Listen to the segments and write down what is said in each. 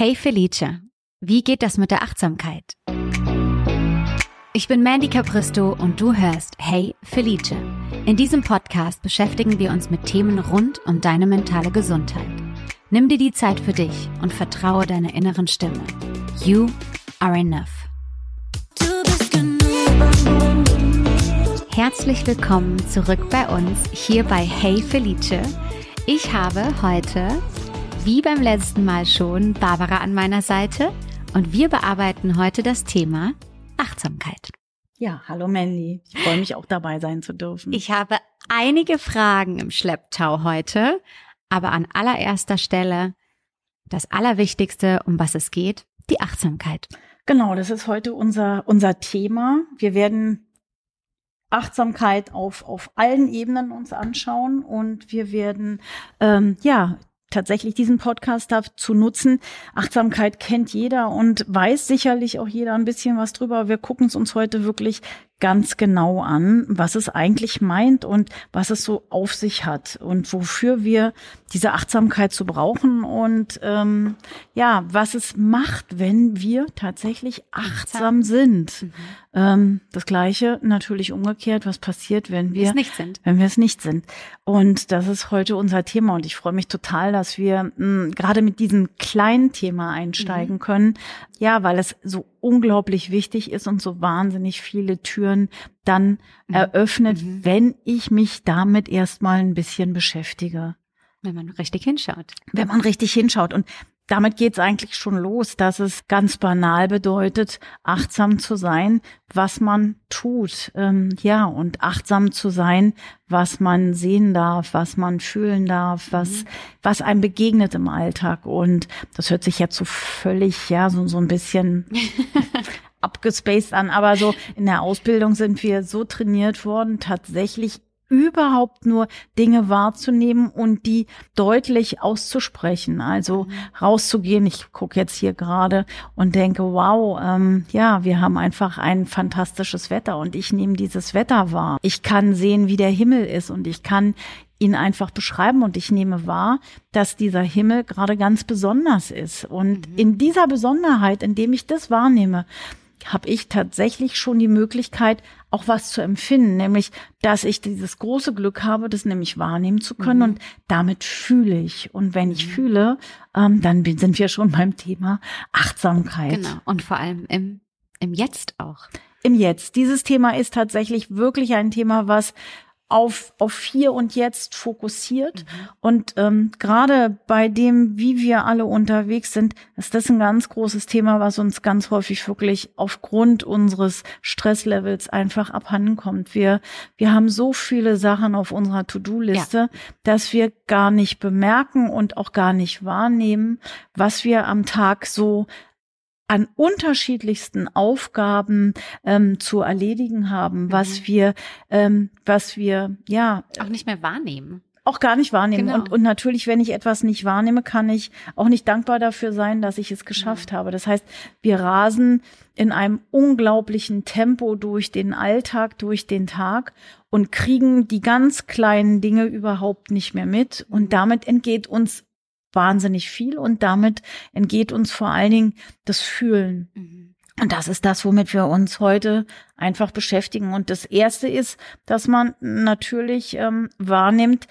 Hey Felice, wie geht das mit der Achtsamkeit? Ich bin Mandy Capristo und du hörst Hey Felice. In diesem Podcast beschäftigen wir uns mit Themen rund um deine mentale Gesundheit. Nimm dir die Zeit für dich und vertraue deiner inneren Stimme. You are enough. Herzlich willkommen zurück bei uns hier bei Hey Felice. Ich habe heute wie beim letzten Mal schon Barbara an meiner Seite und wir bearbeiten heute das Thema Achtsamkeit. Ja, hallo Mandy. Ich freue mich auch dabei sein zu dürfen. Ich habe einige Fragen im Schlepptau heute, aber an allererster Stelle das Allerwichtigste, um was es geht, die Achtsamkeit. Genau, das ist heute unser, unser Thema. Wir werden Achtsamkeit auf, auf allen Ebenen uns anschauen und wir werden ähm, ja tatsächlich diesen Podcast dazu nutzen. Achtsamkeit kennt jeder und weiß sicherlich auch jeder ein bisschen was drüber. Wir gucken es uns heute wirklich ganz genau an, was es eigentlich meint und was es so auf sich hat und wofür wir diese Achtsamkeit zu brauchen und ähm, ja, was es macht, wenn wir tatsächlich achtsam sind. Mhm. Ähm, das Gleiche natürlich umgekehrt, was passiert, wenn wir es nicht sind. Wenn wir es nicht sind. Und das ist heute unser Thema und ich freue mich total, dass wir mh, gerade mit diesem kleinen Thema einsteigen mhm. können. Ja, weil es so unglaublich wichtig ist und so wahnsinnig viele Türen dann mhm. eröffnet, mhm. wenn ich mich damit erstmal ein bisschen beschäftige. Wenn man richtig hinschaut. Wenn man richtig hinschaut. Und damit geht es eigentlich schon los, dass es ganz banal bedeutet, achtsam zu sein, was man tut. Ähm, ja, und achtsam zu sein, was man sehen darf, was man fühlen darf, was, mhm. was einem begegnet im Alltag. Und das hört sich jetzt so völlig, ja, so, so ein bisschen abgespaced an, aber so in der Ausbildung sind wir so trainiert worden, tatsächlich überhaupt nur Dinge wahrzunehmen und die deutlich auszusprechen. Also mhm. rauszugehen. Ich gucke jetzt hier gerade und denke, wow, ähm, ja, wir haben einfach ein fantastisches Wetter und ich nehme dieses Wetter wahr. Ich kann sehen, wie der Himmel ist und ich kann ihn einfach beschreiben und ich nehme wahr, dass dieser Himmel gerade ganz besonders ist. Und mhm. in dieser Besonderheit, indem ich das wahrnehme, habe ich tatsächlich schon die Möglichkeit, auch was zu empfinden, nämlich, dass ich dieses große Glück habe, das nämlich wahrnehmen zu können mhm. und damit fühle ich. Und wenn ich mhm. fühle, ähm, dann sind wir schon beim Thema Achtsamkeit. Genau. Und vor allem im, im Jetzt auch. Im Jetzt. Dieses Thema ist tatsächlich wirklich ein Thema, was auf, auf hier und jetzt fokussiert. Mhm. Und ähm, gerade bei dem, wie wir alle unterwegs sind, ist das ein ganz großes Thema, was uns ganz häufig wirklich aufgrund unseres Stresslevels einfach abhanden kommt. Wir, wir haben so viele Sachen auf unserer To-Do-Liste, ja. dass wir gar nicht bemerken und auch gar nicht wahrnehmen, was wir am Tag so an unterschiedlichsten Aufgaben ähm, zu erledigen haben, mhm. was wir, ähm, was wir ja auch nicht mehr wahrnehmen. Auch gar nicht wahrnehmen. Genau. Und, und natürlich, wenn ich etwas nicht wahrnehme, kann ich auch nicht dankbar dafür sein, dass ich es geschafft mhm. habe. Das heißt, wir rasen in einem unglaublichen Tempo durch den Alltag, durch den Tag und kriegen die ganz kleinen Dinge überhaupt nicht mehr mit. Und mhm. damit entgeht uns wahnsinnig viel und damit entgeht uns vor allen Dingen das Fühlen. Mhm. Und das ist das, womit wir uns heute einfach beschäftigen. Und das Erste ist, dass man natürlich ähm, wahrnimmt,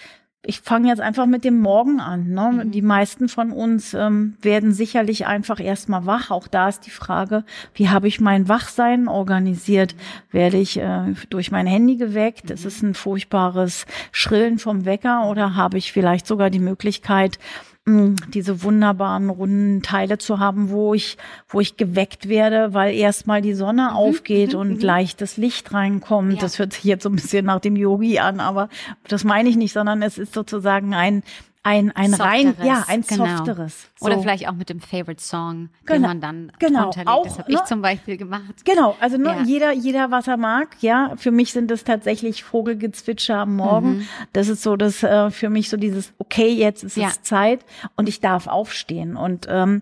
ich fange jetzt einfach mit dem Morgen an. Ne? Mhm. Die meisten von uns ähm, werden sicherlich einfach erstmal wach. Auch da ist die Frage, wie habe ich mein Wachsein organisiert? Mhm. Werde ich äh, durch mein Handy geweckt? Mhm. Ist es ein furchtbares Schrillen vom Wecker oder habe ich vielleicht sogar die Möglichkeit, diese wunderbaren runden Teile zu haben, wo ich, wo ich geweckt werde, weil erstmal die Sonne mhm, aufgeht mhm, und mhm. leichtes Licht reinkommt. Ja. Das hört sich jetzt so ein bisschen nach dem Yogi an, aber das meine ich nicht, sondern es ist sozusagen ein, ein, ein rein, ja, ein genau. softeres. So. Oder vielleicht auch mit dem Favorite Song, genau. den man dann genau. runterlegt. Auch, das habe ich ne? zum Beispiel gemacht. Genau, also ne, ja. jeder, jeder, was er mag, ja. Für mich sind es tatsächlich Vogelgezwitscher am Morgen. Mhm. Das ist so das äh, für mich so dieses, okay, jetzt ist ja. es Zeit und ich darf aufstehen. Und ähm,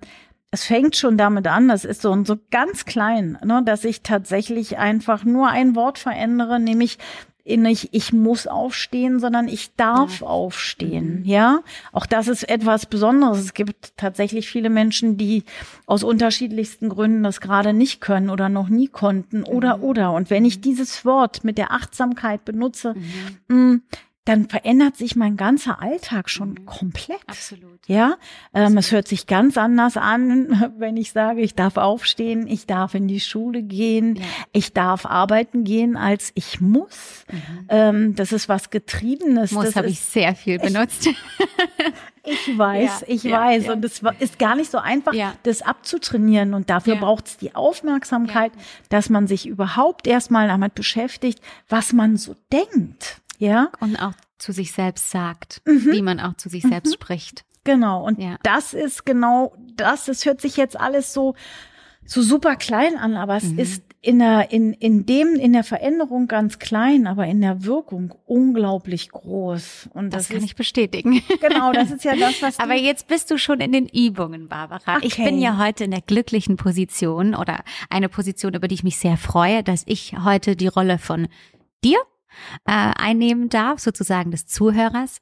es fängt schon damit an, das ist so, so ganz klein, ne, dass ich tatsächlich einfach nur ein Wort verändere, nämlich nicht, ich muss aufstehen, sondern ich darf ja. aufstehen. Mhm. Ja, auch das ist etwas Besonderes. Es gibt tatsächlich viele Menschen, die aus unterschiedlichsten Gründen das gerade nicht können oder noch nie konnten oder, mhm. oder. Und wenn ich mhm. dieses Wort mit der Achtsamkeit benutze, mhm. Dann verändert sich mein ganzer Alltag schon mhm. komplett. Absolut. Ja, ähm, Absolut. es hört sich ganz anders an, wenn ich sage, ich darf aufstehen, ich darf in die Schule gehen, ja. ich darf arbeiten gehen, als ich muss. Mhm. Ähm, das ist was Getriebenes. Muss habe ich sehr viel benutzt. Ich, ich weiß, ja, ich ja, weiß. Und es ist gar nicht so einfach, das abzutrainieren. Und dafür braucht es die Aufmerksamkeit, dass man sich überhaupt erstmal damit beschäftigt, was man so denkt. Ja. Und auch zu sich selbst sagt, mhm. wie man auch zu sich selbst mhm. spricht. Genau. Und ja. das ist genau das. Das hört sich jetzt alles so, so super klein an, aber es mhm. ist in der, in, in dem, in der Veränderung ganz klein, aber in der Wirkung unglaublich groß. Und das, das kann ist, ich bestätigen. Genau, das ist ja das, was. aber jetzt bist du schon in den Übungen, Barbara. Okay. Ich bin ja heute in der glücklichen Position oder eine Position, über die ich mich sehr freue, dass ich heute die Rolle von dir äh, einnehmen darf, sozusagen des Zuhörers,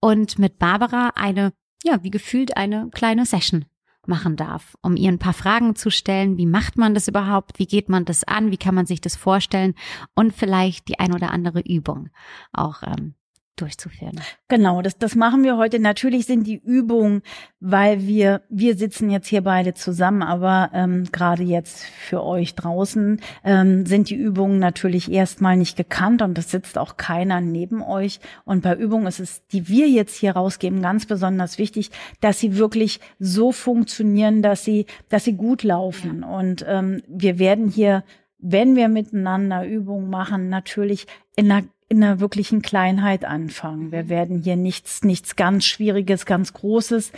und mit Barbara eine, ja, wie gefühlt eine kleine Session machen darf, um ihr ein paar Fragen zu stellen. Wie macht man das überhaupt? Wie geht man das an? Wie kann man sich das vorstellen? Und vielleicht die ein oder andere Übung auch ähm, durchzuführen. Genau, das, das machen wir heute. Natürlich sind die Übungen, weil wir, wir sitzen jetzt hier beide zusammen, aber ähm, gerade jetzt für euch draußen ähm, sind die Übungen natürlich erstmal nicht gekannt und es sitzt auch keiner neben euch. Und bei Übungen ist es, die wir jetzt hier rausgeben, ganz besonders wichtig, dass sie wirklich so funktionieren, dass sie, dass sie gut laufen. Ja. Und ähm, wir werden hier wenn wir miteinander Übungen machen, natürlich in einer in einer wirklichen Kleinheit anfangen. Wir mhm. werden hier nichts, nichts ganz Schwieriges, ganz Großes.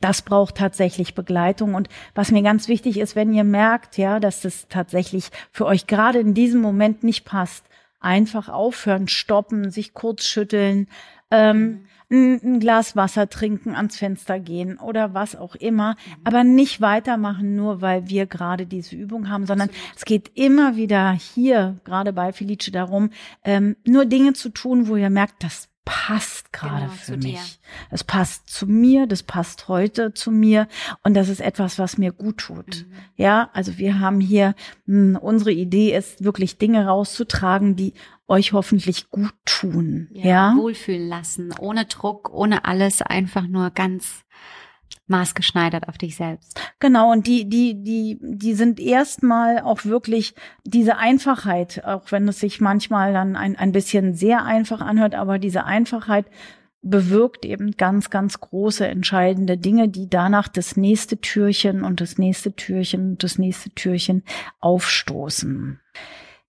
Das braucht tatsächlich Begleitung. Und was mir ganz wichtig ist, wenn ihr merkt, ja, dass das tatsächlich für euch gerade in diesem Moment nicht passt, einfach aufhören, stoppen, sich kurz schütteln, ähm, mhm ein, ein Glas Wasser trinken, ans Fenster gehen oder was auch immer, mhm. aber nicht weitermachen, nur weil wir gerade diese Übung haben, sondern Absolut. es geht immer wieder hier, gerade bei Felice, darum, ähm, nur Dinge zu tun, wo ihr merkt, das passt gerade genau, für mich. Es passt zu mir, das passt heute zu mir und das ist etwas, was mir gut tut. Mhm. Ja, also wir haben hier mh, hm, unsere Idee ist wirklich Dinge rauszutragen, die euch hoffentlich gut tun. Ja, ja, wohlfühlen lassen, ohne Druck, ohne alles, einfach nur ganz maßgeschneidert auf dich selbst. Genau, und die, die, die, die sind erstmal auch wirklich diese Einfachheit, auch wenn es sich manchmal dann ein, ein bisschen sehr einfach anhört, aber diese Einfachheit bewirkt eben ganz, ganz große, entscheidende Dinge, die danach das nächste Türchen und das nächste Türchen und das nächste Türchen aufstoßen.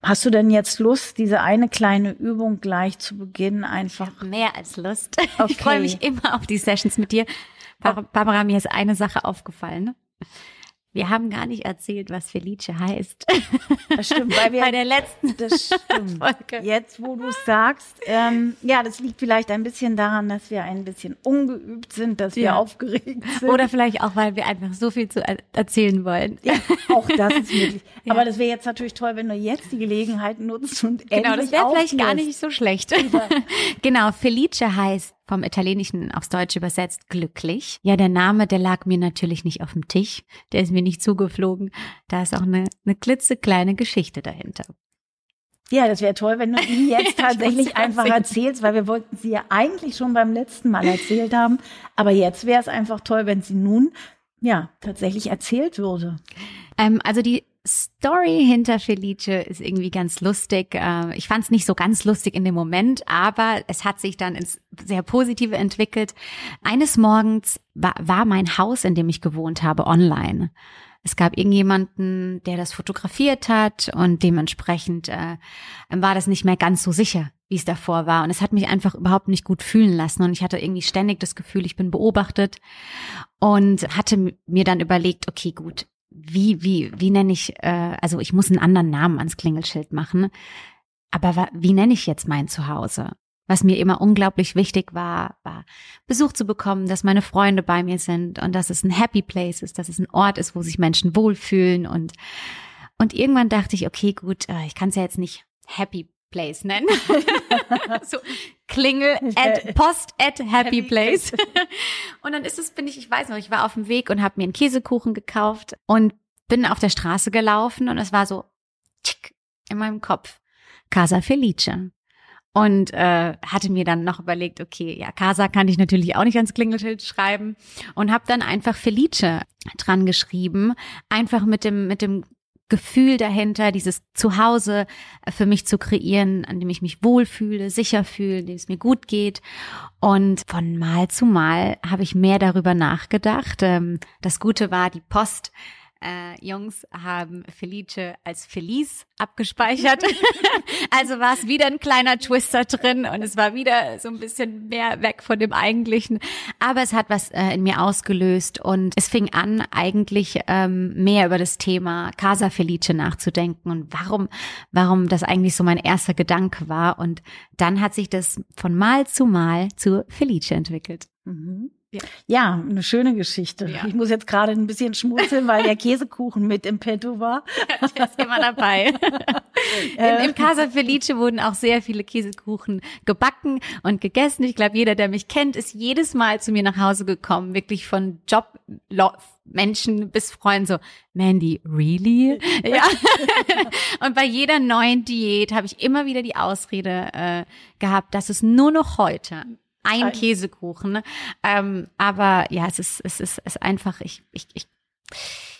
Hast du denn jetzt Lust, diese eine kleine Übung gleich zu Beginn einfach? mehr als Lust. Okay. Ich freue mich immer auf die Sessions mit dir. Barbara, mir ist eine Sache aufgefallen. Wir haben gar nicht erzählt, was Felice heißt. Das stimmt, weil wir bei der letzten das stimmt. Folge. Jetzt, wo du es sagst, ähm, ja, das liegt vielleicht ein bisschen daran, dass wir ein bisschen ungeübt sind, dass ja. wir aufgeregt sind. Oder vielleicht auch, weil wir einfach so viel zu erzählen wollen. Ja, auch das ist möglich. Ja. Aber das wäre jetzt natürlich toll, wenn du jetzt die Gelegenheit nutzt und genau, endlich das wäre vielleicht gar nicht so schlecht. genau, Felice heißt vom Italienischen aufs Deutsche übersetzt glücklich. Ja, der Name, der lag mir natürlich nicht auf dem Tisch. Der ist mir nicht zugeflogen. Da ist auch eine, eine klitzekleine Geschichte dahinter. Ja, das wäre toll, wenn du die jetzt tatsächlich einfach erzählst, weil wir wollten sie ja eigentlich schon beim letzten Mal erzählt haben. Aber jetzt wäre es einfach toll, wenn sie nun ja tatsächlich erzählt würde. Ähm, also die Story hinter Felice ist irgendwie ganz lustig. Äh, ich fand es nicht so ganz lustig in dem Moment, aber es hat sich dann ins sehr Positive entwickelt. Eines Morgens war, war mein Haus, in dem ich gewohnt habe, online. Es gab irgendjemanden, der das fotografiert hat und dementsprechend äh, war das nicht mehr ganz so sicher, wie es davor war. Und es hat mich einfach überhaupt nicht gut fühlen lassen. Und ich hatte irgendwie ständig das Gefühl, ich bin beobachtet und hatte mir dann überlegt, okay, gut, wie, wie, wie nenne ich, äh, also ich muss einen anderen Namen ans Klingelschild machen. Aber wie nenne ich jetzt mein Zuhause? Was mir immer unglaublich wichtig war, war Besuch zu bekommen, dass meine Freunde bei mir sind und dass es ein Happy Place ist, dass es ein Ort ist, wo sich Menschen wohlfühlen und und irgendwann dachte ich, okay, gut, äh, ich kann es ja jetzt nicht Happy Place nennen. so Klingel at Post at Happy Place. und dann ist es, bin ich, ich weiß noch, ich war auf dem Weg und habe mir einen Käsekuchen gekauft und bin auf der Straße gelaufen und es war so tschick, in meinem Kopf. Casa Felice. Und äh, hatte mir dann noch überlegt, okay, ja, Casa kann ich natürlich auch nicht ans Klingelschild schreiben und habe dann einfach Felice dran geschrieben, einfach mit dem mit dem Gefühl dahinter, dieses Zuhause für mich zu kreieren, an dem ich mich wohlfühle, sicher fühle, in dem es mir gut geht. Und von Mal zu Mal habe ich mehr darüber nachgedacht. Ähm, das Gute war, die Post äh, Jungs haben Felice als Felice abgespeichert. also war es wieder ein kleiner Twister drin und es war wieder so ein bisschen mehr weg von dem Eigentlichen. Aber es hat was äh, in mir ausgelöst und es fing an, eigentlich ähm, mehr über das Thema Casa Felice nachzudenken und warum, warum das eigentlich so mein erster Gedanke war. Und dann hat sich das von Mal zu Mal zu Felice entwickelt. Mhm. Ja. ja, eine schöne Geschichte. Ja. Ich muss jetzt gerade ein bisschen schmunzeln, weil der Käsekuchen mit im Petto war. Der ist immer dabei. Im, Im Casa Felice wurden auch sehr viele Käsekuchen gebacken und gegessen. Ich glaube, jeder, der mich kennt, ist jedes Mal zu mir nach Hause gekommen, wirklich von Job Menschen bis Freunden so, Mandy, really? Ja. und bei jeder neuen Diät habe ich immer wieder die Ausrede äh, gehabt, dass es nur noch heute ein, ein Käsekuchen. Ne? Ähm, aber ja, es ist, es ist, es ist einfach, ich, ich, ich, ich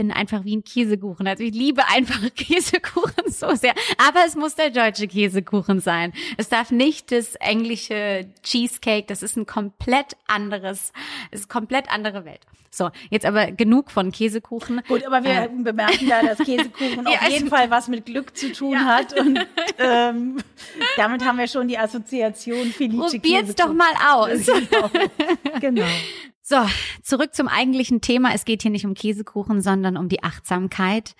bin einfach wie ein Käsekuchen. Also ich liebe einfach Käsekuchen so sehr. Aber es muss der deutsche Käsekuchen sein. Es darf nicht das englische Cheesecake. Das ist ein komplett anderes, es ist komplett andere Welt. So, jetzt aber genug von Käsekuchen. Gut, aber wir äh, bemerken ja, dass Käsekuchen auf jeden Fall was mit Glück zu tun ja. hat. Und ähm, damit haben wir schon die Assoziation Felice Probiert's doch mal aus. Genau. genau. So, zurück zum eigentlichen Thema. Es geht hier nicht um Käsekuchen, sondern um die Achtsamkeit.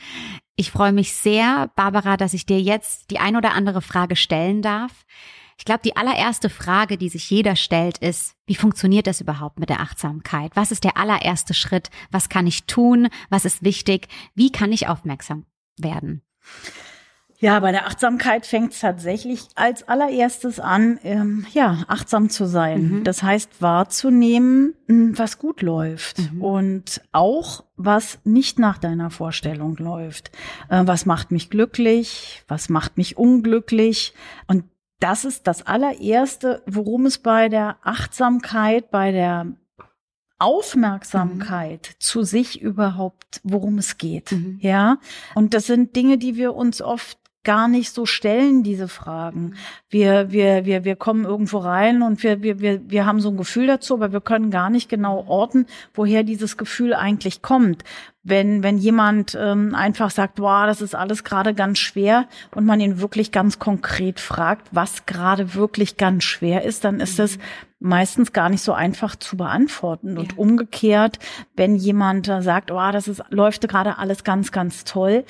Ich freue mich sehr, Barbara, dass ich dir jetzt die ein oder andere Frage stellen darf. Ich glaube, die allererste Frage, die sich jeder stellt, ist, wie funktioniert das überhaupt mit der Achtsamkeit? Was ist der allererste Schritt? Was kann ich tun? Was ist wichtig? Wie kann ich aufmerksam werden? Ja, bei der Achtsamkeit fängt es tatsächlich als allererstes an, ähm, ja, achtsam zu sein. Mhm. Das heißt, wahrzunehmen, hm, was gut läuft mhm. und auch was nicht nach deiner Vorstellung läuft. Äh, was macht mich glücklich? Was macht mich unglücklich? Und das ist das allererste, worum es bei der Achtsamkeit, bei der Aufmerksamkeit mhm. zu sich überhaupt, worum es geht. Mhm. Ja. Und das sind Dinge, die wir uns oft gar nicht so stellen, diese Fragen. Wir, wir, wir, wir kommen irgendwo rein und wir, wir, wir, wir haben so ein Gefühl dazu, aber wir können gar nicht genau orten, woher dieses Gefühl eigentlich kommt. Wenn, wenn jemand ähm, einfach sagt, wow, das ist alles gerade ganz schwer und man ihn wirklich ganz konkret fragt, was gerade wirklich ganz schwer ist, dann ist es meistens gar nicht so einfach zu beantworten. Und ja. umgekehrt, wenn jemand sagt, oh, das ist, läuft gerade alles ganz, ganz toll,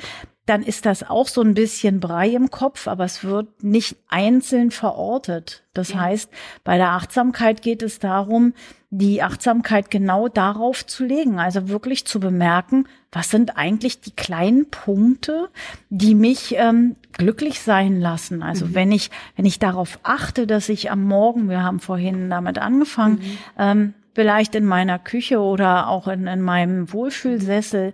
dann ist das auch so ein bisschen Brei im Kopf, aber es wird nicht einzeln verortet. Das ja. heißt, bei der Achtsamkeit geht es darum, die Achtsamkeit genau darauf zu legen, also wirklich zu bemerken, was sind eigentlich die kleinen Punkte, die mich ähm, glücklich sein lassen. Also mhm. wenn ich wenn ich darauf achte, dass ich am Morgen, wir haben vorhin damit angefangen, mhm. ähm, vielleicht in meiner Küche oder auch in, in meinem Wohlfühlsessel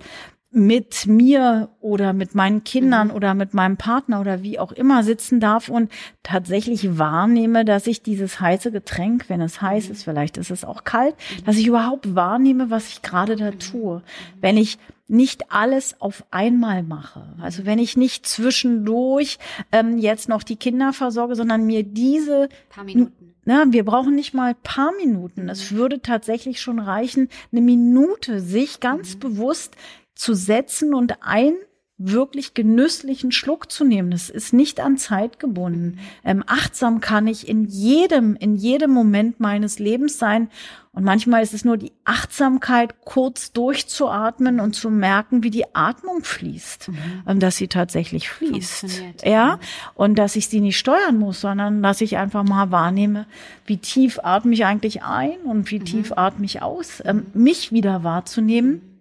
mit mir oder mit meinen Kindern mhm. oder mit meinem Partner oder wie auch immer sitzen darf und tatsächlich wahrnehme, dass ich dieses heiße Getränk, wenn es heiß mhm. ist, vielleicht ist es auch kalt, dass ich überhaupt wahrnehme, was ich gerade da mhm. tue. Wenn ich nicht alles auf einmal mache. Also wenn ich nicht zwischendurch ähm, jetzt noch die Kinder versorge, sondern mir diese paar Minuten. Na, wir brauchen nicht mal paar Minuten. Es würde tatsächlich schon reichen, eine Minute sich ganz mhm. bewusst zu setzen und ein wirklich genüsslichen Schluck zu nehmen. Das ist nicht an Zeit gebunden. Ähm, achtsam kann ich in jedem, in jedem Moment meines Lebens sein. Und manchmal ist es nur die Achtsamkeit, kurz durchzuatmen und zu merken, wie die Atmung fließt, mhm. ähm, dass sie tatsächlich fließt. Ja, und dass ich sie nicht steuern muss, sondern dass ich einfach mal wahrnehme, wie tief atme ich eigentlich ein und wie mhm. tief atme ich aus, ähm, mich wieder wahrzunehmen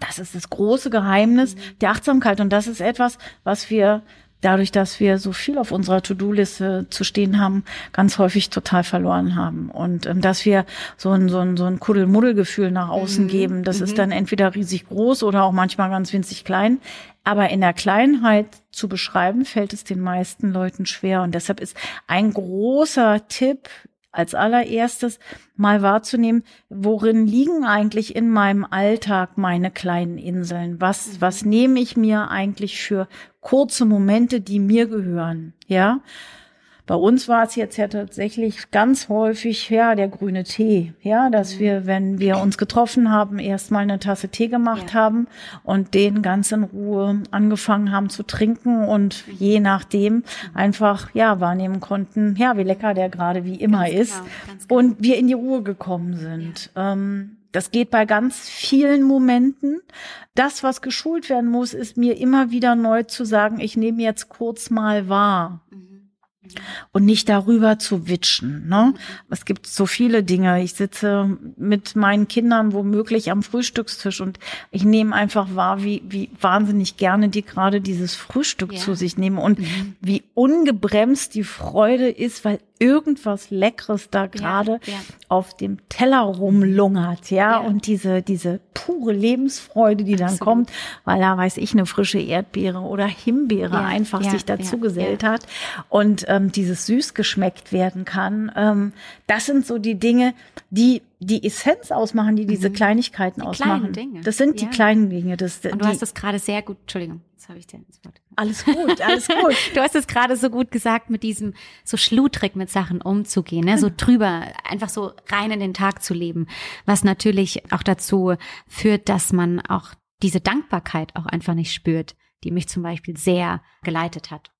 das ist das große Geheimnis der Achtsamkeit. Und das ist etwas, was wir dadurch, dass wir so viel auf unserer To-Do-Liste zu stehen haben, ganz häufig total verloren haben. Und ähm, dass wir so ein, so ein, so ein Kuddelmuddelgefühl nach außen mhm. geben, das mhm. ist dann entweder riesig groß oder auch manchmal ganz winzig klein. Aber in der Kleinheit zu beschreiben, fällt es den meisten Leuten schwer. Und deshalb ist ein großer Tipp als allererstes mal wahrzunehmen, worin liegen eigentlich in meinem Alltag meine kleinen Inseln? Was, was nehme ich mir eigentlich für kurze Momente, die mir gehören? Ja. Bei uns war es jetzt ja tatsächlich ganz häufig, ja, der grüne Tee, ja, dass mhm. wir, wenn wir uns getroffen haben, erstmal eine Tasse Tee gemacht ja. haben und den ganz in Ruhe angefangen haben zu trinken und mhm. je nachdem einfach, ja, wahrnehmen konnten, ja, wie lecker der gerade wie immer ganz ist genau, und wir in die Ruhe gekommen sind. Ja. Ähm, das geht bei ganz vielen Momenten. Das, was geschult werden muss, ist mir immer wieder neu zu sagen, ich nehme jetzt kurz mal wahr. Mhm und nicht darüber zu witschen. Ne? Es gibt so viele Dinge. Ich sitze mit meinen Kindern womöglich am Frühstückstisch und ich nehme einfach wahr, wie, wie wahnsinnig gerne die gerade dieses Frühstück ja. zu sich nehmen und mhm. wie ungebremst die Freude ist, weil irgendwas Leckeres da gerade ja, ja. auf dem Teller rumlungert, ja? ja, und diese, diese pure Lebensfreude, die dann Absolut. kommt, weil da weiß ich, eine frische Erdbeere oder Himbeere einfach sich dazu gesellt hat und ähm, dieses süß geschmeckt werden kann. Ähm, das sind so die Dinge, die die Essenz ausmachen, die diese mhm. Kleinigkeiten die ausmachen. Dinge. Das sind die kleinen Dinge. Das, und du hast das gerade sehr gut, Entschuldigung, jetzt habe ich dir ins Wort. Alles gut, alles gut. du hast es gerade so gut gesagt, mit diesem so schludrig mit Sachen umzugehen, ne? so genau. drüber, einfach so rein in den Tag zu leben, was natürlich auch dazu führt, dass man auch diese Dankbarkeit auch einfach nicht spürt, die mich zum Beispiel sehr geleitet hat.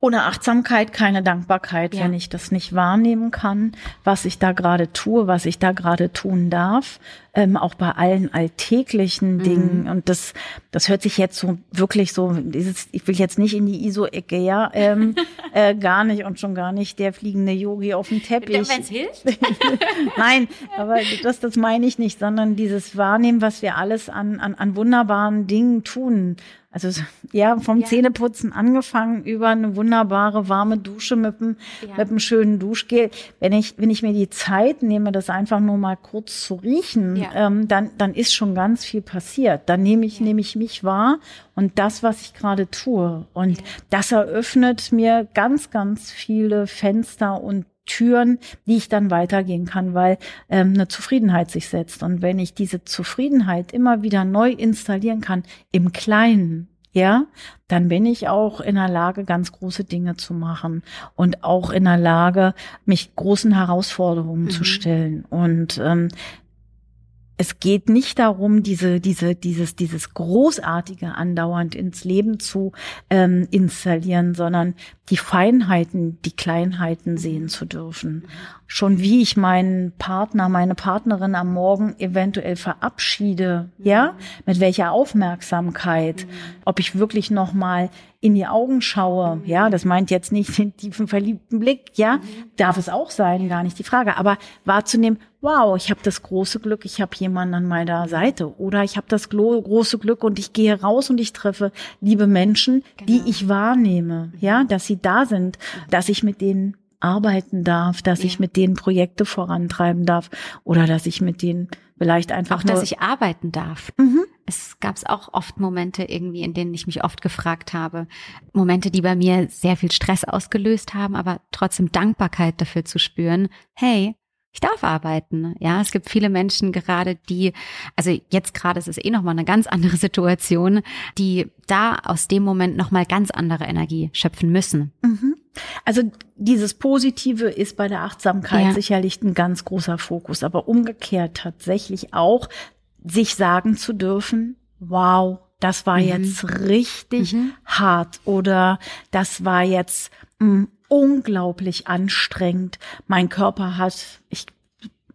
Ohne Achtsamkeit keine Dankbarkeit, ja. wenn ich das nicht wahrnehmen kann, was ich da gerade tue, was ich da gerade tun darf, ähm, auch bei allen alltäglichen mhm. Dingen. Und das, das hört sich jetzt so wirklich so, dieses, ich will jetzt nicht in die ISO-Ecke, ja, ähm, äh, gar nicht und schon gar nicht der fliegende Yogi auf dem Teppich. Wenn es hilft. Nein, aber das, das meine ich nicht, sondern dieses Wahrnehmen, was wir alles an, an, an wunderbaren Dingen tun also ja, vom ja. Zähneputzen angefangen über eine wunderbare warme Dusche mit einem, ja. mit einem schönen Duschgel. Wenn ich, wenn ich mir die Zeit nehme, das einfach nur mal kurz zu riechen, ja. ähm, dann, dann ist schon ganz viel passiert. Dann nehme ich, nehme ich mich wahr und das, was ich gerade tue. Und das eröffnet mir ganz, ganz viele Fenster und Türen, die ich dann weitergehen kann, weil ähm, eine Zufriedenheit sich setzt. Und wenn ich diese Zufriedenheit immer wieder neu installieren kann, im Kleinen, ja, dann bin ich auch in der Lage, ganz große Dinge zu machen und auch in der Lage, mich großen Herausforderungen mhm. zu stellen. Und ähm, es geht nicht darum, diese, diese, dieses, dieses Großartige andauernd ins Leben zu ähm, installieren, sondern die Feinheiten, die Kleinheiten sehen zu dürfen. Schon wie ich meinen Partner, meine Partnerin am Morgen eventuell verabschiede, ja, mit welcher Aufmerksamkeit, ob ich wirklich noch mal in die Augen schaue, ja, das meint jetzt nicht den tiefen verliebten Blick, ja, darf es auch sein, gar nicht die Frage, aber wahrzunehmen, wow, ich habe das große Glück, ich habe jemanden an meiner Seite oder ich habe das große Glück und ich gehe raus und ich treffe liebe Menschen, genau. die ich wahrnehme, ja, dass sie da sind, dass ich mit denen arbeiten darf, dass ja. ich mit denen Projekte vorantreiben darf oder dass ich mit denen vielleicht einfach auch, dass ich arbeiten darf. Mhm. Es gab auch oft Momente irgendwie, in denen ich mich oft gefragt habe, Momente, die bei mir sehr viel Stress ausgelöst haben, aber trotzdem Dankbarkeit dafür zu spüren. Hey, ich darf arbeiten. Ja, es gibt viele Menschen gerade, die, also jetzt gerade ist es eh nochmal eine ganz andere Situation, die da aus dem Moment nochmal ganz andere Energie schöpfen müssen. Mhm. Also dieses Positive ist bei der Achtsamkeit ja. sicherlich ein ganz großer Fokus, aber umgekehrt tatsächlich auch, sich sagen zu dürfen, wow, das war mhm. jetzt richtig mhm. hart oder das war jetzt mh, mm, unglaublich anstrengend. Mein Körper hat, ich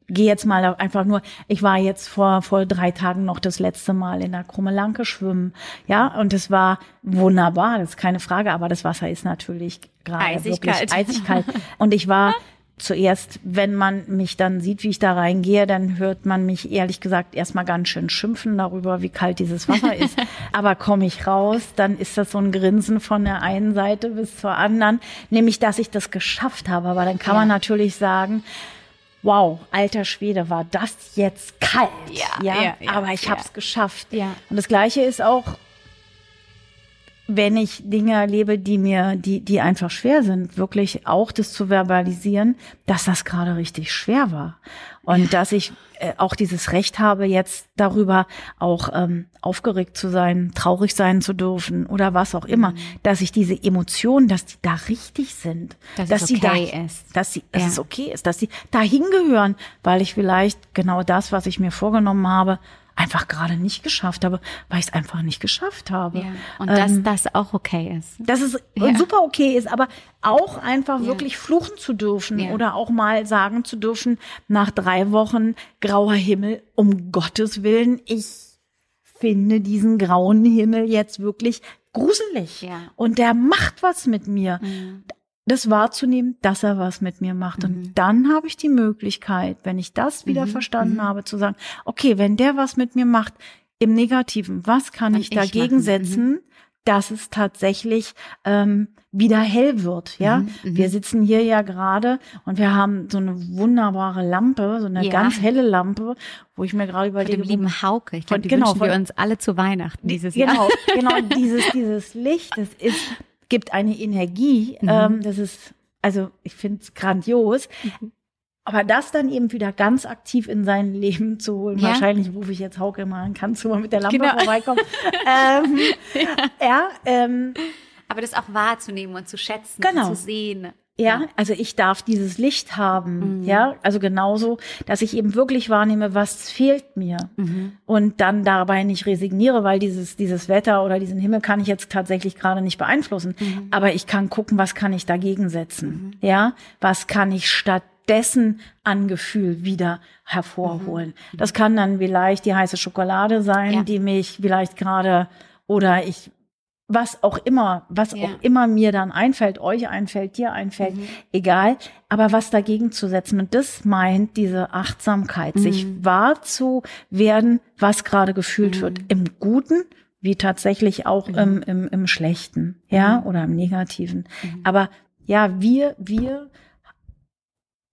gehe jetzt mal einfach nur, ich war jetzt vor, vor drei Tagen noch das letzte Mal in der Krummelanke schwimmen. Ja, und es war wunderbar, das ist keine Frage, aber das Wasser ist natürlich gerade eisig wirklich kalt. eisig kalt. Und ich war zuerst, wenn man mich dann sieht, wie ich da reingehe, dann hört man mich ehrlich gesagt erstmal ganz schön schimpfen darüber, wie kalt dieses Wasser ist. Aber komme ich raus, dann ist das so ein Grinsen von der einen Seite bis zur anderen, nämlich dass ich das geschafft habe. Aber dann kann ja. man natürlich sagen, wow, alter Schwede, war das jetzt kalt. Ja, ja, ja aber ich ja. habe es geschafft. Ja. Und das Gleiche ist auch wenn ich Dinge erlebe, die mir, die, die einfach schwer sind, wirklich auch das zu verbalisieren, dass das gerade richtig schwer war. Und dass ich äh, auch dieses Recht habe, jetzt darüber auch ähm, aufgeregt zu sein, traurig sein zu dürfen oder was auch immer, mhm. dass ich diese Emotionen, dass die da richtig sind, dass, dass sie okay da, ist, dass sie, dass ja. es okay ist, dass sie dahin gehören, weil ich vielleicht genau das, was ich mir vorgenommen habe, einfach gerade nicht geschafft habe, weil ich es einfach nicht geschafft habe. Ja, und dass ähm, das auch okay ist. Dass es ja. super okay ist, aber auch einfach ja. wirklich fluchen zu dürfen oder auch mal sagen zu dürfen, nach drei Wochen grauer Himmel, um Gottes Willen, ich finde diesen grauen Himmel jetzt wirklich gruselig. Ja. Und der macht was mit mir. Mhm das wahrzunehmen, dass er was mit mir macht. Mhm. Und dann habe ich die Möglichkeit, wenn ich das wieder mhm. verstanden mhm. habe, zu sagen, okay, wenn der was mit mir macht, im Negativen, was kann, kann ich dagegen ich setzen, mhm. dass es tatsächlich ähm, wieder hell wird. Ja, mhm, mhm. wir sitzen hier ja gerade und wir haben so eine wunderbare Lampe, so eine ja. ganz helle Lampe, wo ich mir gerade überlege, von dem lieben Hauke. Ich glaube, die genau, wünschen wir uns alle zu Weihnachten dieses genau, Jahr. Genau, dieses dieses Licht, das ist gibt eine Energie, mhm. ähm, das ist, also ich finde es grandios. Mhm. Aber das dann eben wieder ganz aktiv in sein Leben zu holen, ja. wahrscheinlich rufe ich jetzt Hauke mal an, kannst du mal mit der Lampe genau. vorbeikommen. ähm, ja, ja ähm, aber das auch wahrzunehmen und zu schätzen, genau. zu sehen. Ja, also ich darf dieses Licht haben, mhm. ja, also genauso, dass ich eben wirklich wahrnehme, was fehlt mir mhm. und dann dabei nicht resigniere, weil dieses dieses Wetter oder diesen Himmel kann ich jetzt tatsächlich gerade nicht beeinflussen, mhm. aber ich kann gucken, was kann ich dagegen setzen, mhm. ja, was kann ich stattdessen an Gefühl wieder hervorholen. Mhm. Das kann dann vielleicht die heiße Schokolade sein, ja. die mich vielleicht gerade oder ich was auch immer, was ja. auch immer mir dann einfällt, euch einfällt, dir einfällt, mhm. egal, aber was dagegen zu setzen. Und das meint diese Achtsamkeit, mhm. sich wahr zu werden, was gerade gefühlt mhm. wird, im Guten, wie tatsächlich auch mhm. im, im, im Schlechten, ja, mhm. oder im Negativen. Mhm. Aber ja, wir, wir,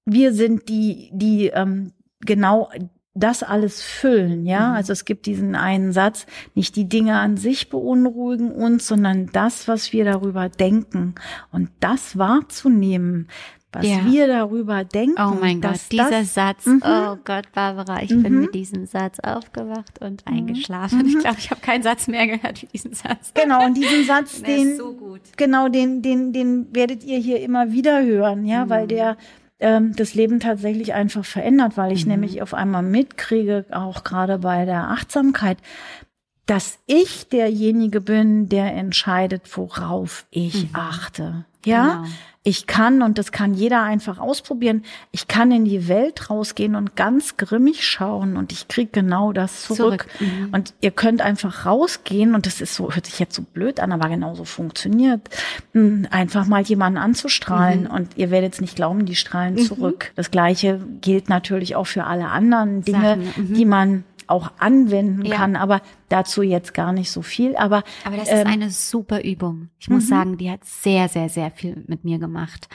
wir sind die, die ähm, genau das alles füllen, ja. Mhm. Also es gibt diesen einen Satz, nicht die Dinge an sich beunruhigen uns, sondern das, was wir darüber denken. Und das wahrzunehmen, was ja. wir darüber denken. Oh mein Gott, dieser das, Satz. Mhm. Oh Gott, Barbara, ich mhm. bin mit diesem Satz aufgewacht und mhm. eingeschlafen. Ich glaube, ich habe keinen Satz mehr gehört wie diesen Satz. Genau, und diesen Satz, den, so genau, den, den, den werdet ihr hier immer wieder hören, ja, weil mhm. der ähm, das Leben tatsächlich einfach verändert, weil ich mhm. nämlich auf einmal mitkriege, auch gerade bei der Achtsamkeit, dass ich derjenige bin, der entscheidet, worauf ich mhm. achte. Ja, genau. Ich kann, und das kann jeder einfach ausprobieren, ich kann in die Welt rausgehen und ganz grimmig schauen und ich krieg genau das zurück. zurück. Mhm. Und ihr könnt einfach rausgehen, und das ist so, hört sich jetzt so blöd an, aber genauso funktioniert, hm, einfach mal jemanden anzustrahlen mhm. und ihr werdet es nicht glauben, die strahlen mhm. zurück. Das gleiche gilt natürlich auch für alle anderen Dinge, mhm. die man auch anwenden ja. kann, aber dazu jetzt gar nicht so viel. Aber, aber das ähm, ist eine super Übung. Ich muss mhm. sagen, die hat sehr, sehr, sehr viel mit mir gemacht.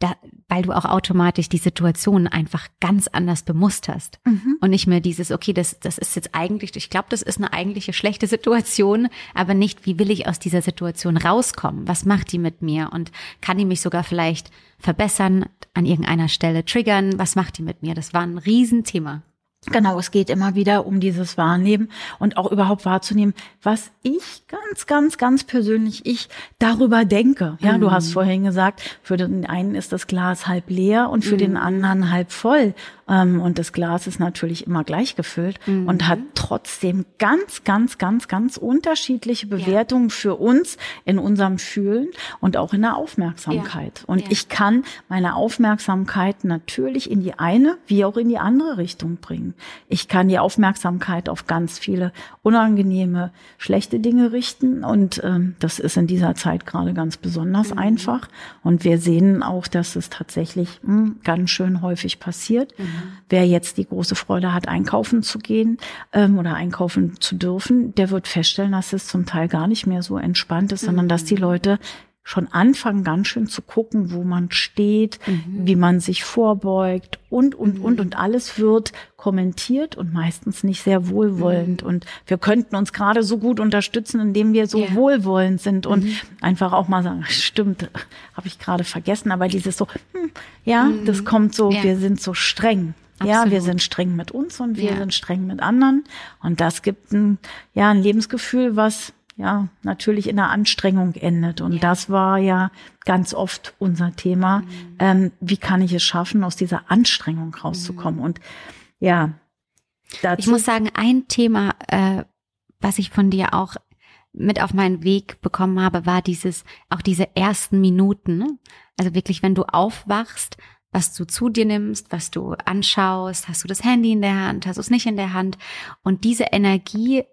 Da, weil du auch automatisch die Situation einfach ganz anders bemusterst mhm. und nicht mehr dieses, okay, das, das ist jetzt eigentlich, ich glaube, das ist eine eigentliche schlechte Situation, aber nicht, wie will ich aus dieser Situation rauskommen? Was macht die mit mir? Und kann die mich sogar vielleicht verbessern, an irgendeiner Stelle triggern? Was macht die mit mir? Das war ein Riesenthema. Genau, es geht immer wieder um dieses Wahrnehmen und auch überhaupt wahrzunehmen, was ich ganz, ganz, ganz persönlich ich darüber denke. Ja, mhm. du hast vorhin gesagt, für den einen ist das Glas halb leer und für mhm. den anderen halb voll. Ähm, und das Glas ist natürlich immer gleich gefüllt mhm. und hat trotzdem ganz, ganz, ganz, ganz unterschiedliche Bewertungen ja. für uns in unserem Fühlen und auch in der Aufmerksamkeit. Ja. Und ja. ich kann meine Aufmerksamkeit natürlich in die eine wie auch in die andere Richtung bringen. Bringen. Ich kann die Aufmerksamkeit auf ganz viele unangenehme, schlechte Dinge richten. Und ähm, das ist in dieser Zeit gerade ganz besonders mhm. einfach. Und wir sehen auch, dass es tatsächlich mh, hm, ganz schön häufig passiert. Mhm. Wer jetzt die große Freude hat, einkaufen zu gehen ähm, oder einkaufen zu dürfen, der wird feststellen, dass es zum Teil gar nicht mehr so entspannt ist, sondern dass die mhm. Leute schon anfangen, ganz schön zu gucken, wo man steht, mhm. wie man sich vorbeugt und, und, mhm. und, und alles wird kommentiert und meistens nicht sehr wohlwollend. Mhm. Und wir könnten uns gerade so gut unterstützen, indem wir so yeah. wohlwollend sind und mhm. einfach auch mal sagen, stimmt, habe ich gerade vergessen, aber dieses so, hm, ja, mhm. das kommt so, yeah. wir sind so streng. Absolut. Ja, wir sind streng mit uns und wir ja. sind streng mit anderen. Und das gibt ein, ja, ein Lebensgefühl, was ja natürlich in der Anstrengung endet. Und ja. das war ja ganz oft unser Thema. Mhm. Ähm, wie kann ich es schaffen, aus dieser Anstrengung rauszukommen? Mhm. Und ja, dazu. Ich muss sagen, ein Thema, äh, was ich von dir auch mit auf meinen Weg bekommen habe, war dieses, auch diese ersten Minuten. Ne? Also wirklich, wenn du aufwachst, was du zu dir nimmst, was du anschaust, hast du das Handy in der Hand, hast du es nicht in der Hand und diese Energie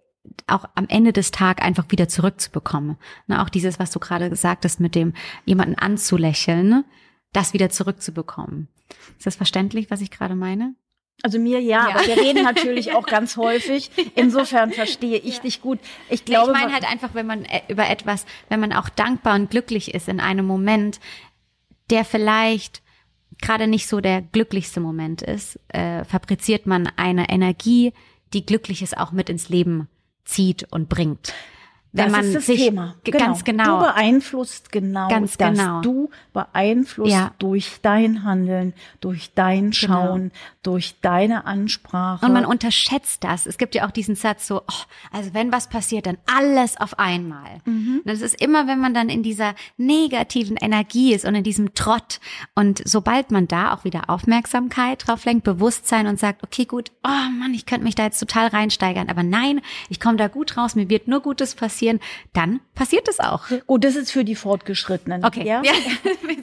auch am Ende des Tages einfach wieder zurückzubekommen. Ne, auch dieses, was du gerade gesagt hast, mit dem jemanden anzulächeln, ne, das wieder zurückzubekommen. Ist das verständlich, was ich gerade meine? Also mir ja, ja, aber wir reden natürlich auch ganz häufig. Insofern verstehe ich ja. dich gut. Ich glaube, ich meine halt einfach, wenn man äh, über etwas, wenn man auch dankbar und glücklich ist in einem Moment, der vielleicht gerade nicht so der glücklichste Moment ist, äh, fabriziert man eine Energie, die Glückliches auch mit ins Leben zieht und bringt. Wenn das man ist das sich Thema. Genau. ganz genau. Du beeinflusst genau ganz das. Genau. Du beeinflusst ja. durch dein Handeln, durch dein genau. Schauen, genau. durch deine Ansprache. Und man unterschätzt das. Es gibt ja auch diesen Satz so, oh, also wenn was passiert, dann alles auf einmal. Mhm. Das ist immer, wenn man dann in dieser negativen Energie ist und in diesem Trott. Und sobald man da auch wieder Aufmerksamkeit drauf lenkt, Bewusstsein und sagt, okay, gut, oh Mann, ich könnte mich da jetzt total reinsteigern, aber nein, ich komme da gut raus, mir wird nur Gutes passieren passieren, dann passiert es auch. Gut, das ist für die Fortgeschrittenen. Okay. Ja? ja.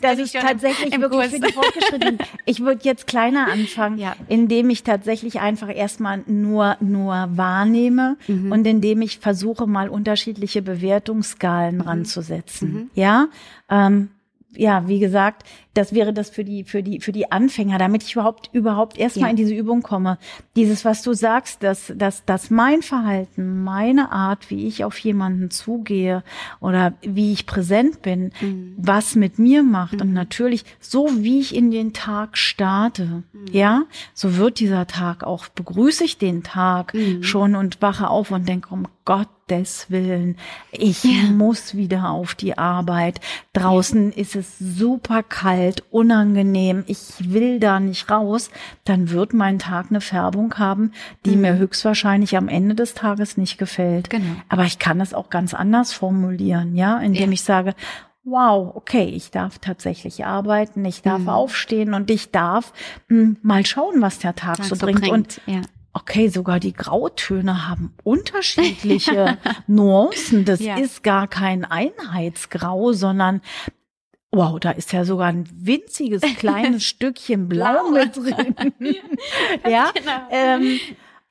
Das ist tatsächlich wirklich für die Fortgeschrittenen. Ich würde jetzt kleiner anfangen, ja. indem ich tatsächlich einfach erstmal nur, nur wahrnehme mhm. und indem ich versuche, mal unterschiedliche Bewertungsskalen mhm. ranzusetzen. Mhm. Ja. Ähm, ja, wie gesagt, das wäre das für die, für die, für die Anfänger, damit ich überhaupt, überhaupt erstmal ja. in diese Übung komme. Dieses, was du sagst, dass, dass, dass mein Verhalten, meine Art, wie ich auf jemanden zugehe oder wie ich präsent bin, mhm. was mit mir macht. Mhm. Und natürlich, so wie ich in den Tag starte, mhm. ja, so wird dieser Tag auch, begrüße ich den Tag mhm. schon und wache auf und denke, um Gottes Willen, ich ja. muss wieder auf die Arbeit. Draußen ja. ist es super kalt unangenehm, ich will da nicht raus, dann wird mein Tag eine Färbung haben, die mhm. mir höchstwahrscheinlich am Ende des Tages nicht gefällt. Genau. Aber ich kann es auch ganz anders formulieren, ja, indem ja. ich sage, wow, okay, ich darf tatsächlich arbeiten, ich darf mhm. aufstehen und ich darf mh, hm, mal schauen, was der Tag so, so bringt. bringt. Und ja. Okay, sogar die Grautöne haben unterschiedliche Nuancen. Das ja. ist gar kein Einheitsgrau, sondern Wow, da ist ja sogar ein winziges kleines Stückchen Blau, mit drin. ja, genau. ähm,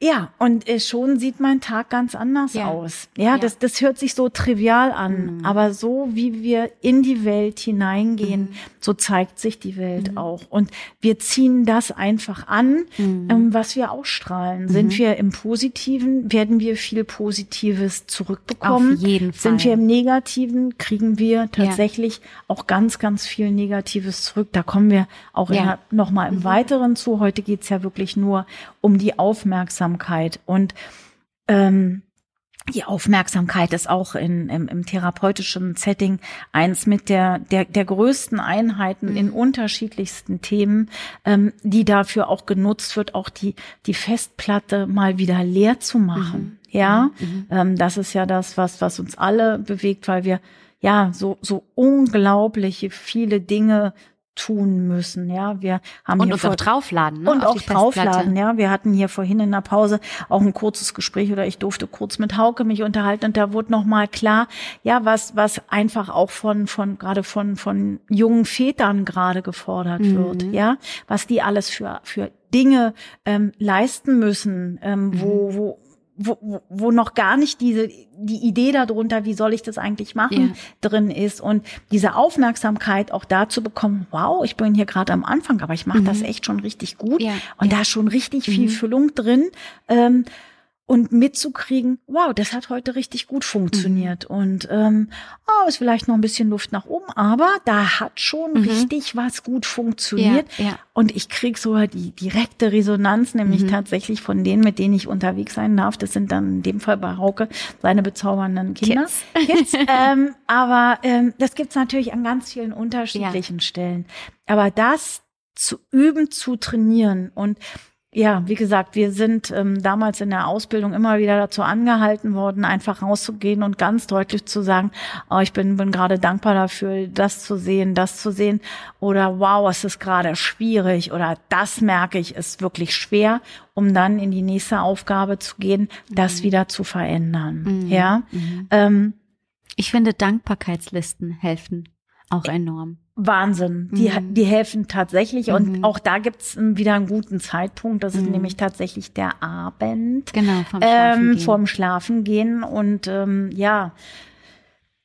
ja, und äh, schon sieht mein Tag ganz anders ja. aus. Ja, ja, Das, das hört sich so trivial an, mhm. aber so wie wir in die Welt hineingehen, mhm. so zeigt sich die Welt mhm. auch. Und wir ziehen das einfach an, mhm. ähm, was wir ausstrahlen. Sind mhm. wir im Positiven, werden wir viel Positives zurückbekommen. Auf jeden Fall. Sind wir im Negativen, kriegen wir tatsächlich ja. auch ganz, ganz viel Negatives zurück. Da kommen wir auch ja. nochmal im mhm. Weiteren zu. Heute geht's ja wirklich nur um die Aufmerksamkeit. Und ähm, die Aufmerksamkeit ist auch in, im, im therapeutischen Setting eins mit der, der, der größten Einheiten mhm. in unterschiedlichsten Themen, ähm, die dafür auch genutzt wird, auch die, die Festplatte mal wieder leer zu machen. Mhm. Ja, mhm. mhm. ähm, das ist ja das, was, was uns alle bewegt, weil wir ja so, so unglaubliche viele Dinge tun müssen. Ja, wir haben und hier uns vor, auch draufladen ne, und auch draufladen. Ja, wir hatten hier vorhin in der Pause auch ein kurzes Gespräch oder ich durfte kurz mit Hauke mich unterhalten und da wurde noch mal klar, ja, was was einfach auch von von gerade von von jungen Vätern gerade gefordert mhm. wird. Ja, was die alles für für Dinge ähm, leisten müssen, ähm, wo, mhm. Wo wo, wo noch gar nicht diese die Idee darunter, wie soll ich das eigentlich machen, ja. drin ist und diese Aufmerksamkeit auch dazu bekommen, wow, ich bin hier gerade am Anfang, aber ich mache mhm. das echt schon richtig gut ja. und ja. da ist schon richtig viel mhm. Füllung drin. Ähm, und mitzukriegen, wow, das hat heute richtig gut funktioniert. Mhm. Und ähm, oh, ist vielleicht noch ein bisschen Luft nach oben, aber da hat schon mhm. richtig was gut funktioniert. Ja, ja. Und ich krieg sogar die direkte Resonanz, nämlich mhm. tatsächlich von denen, mit denen ich unterwegs sein darf. Das sind dann in dem Fall bei Hauke seine bezaubernden Kinder. Kids. Kids. ähm, aber ähm, das gibt's natürlich an ganz vielen unterschiedlichen ja. Stellen. Aber das zu üben, zu trainieren und ja, wie gesagt, wir sind ähm, damals in der Ausbildung immer wieder dazu angehalten worden, einfach rauszugehen und ganz deutlich zu sagen, oh, ich bin, bin gerade dankbar dafür, das zu sehen, das zu sehen oder wow, es ist gerade schwierig oder das merke ich, ist wirklich schwer, um dann in die nächste Aufgabe zu gehen, das mhm. wieder zu verändern. Mhm. Ja. Mhm. Ähm, ich finde, Dankbarkeitslisten helfen auch enorm. Wahnsinn. Die, mhm. die helfen tatsächlich. Mhm. Und auch da gibt's wieder einen guten Zeitpunkt. Das ist mhm. nämlich tatsächlich der Abend. Genau, vorm Schlafen, ähm, vorm Schlafen gehen. Und ähm, ja,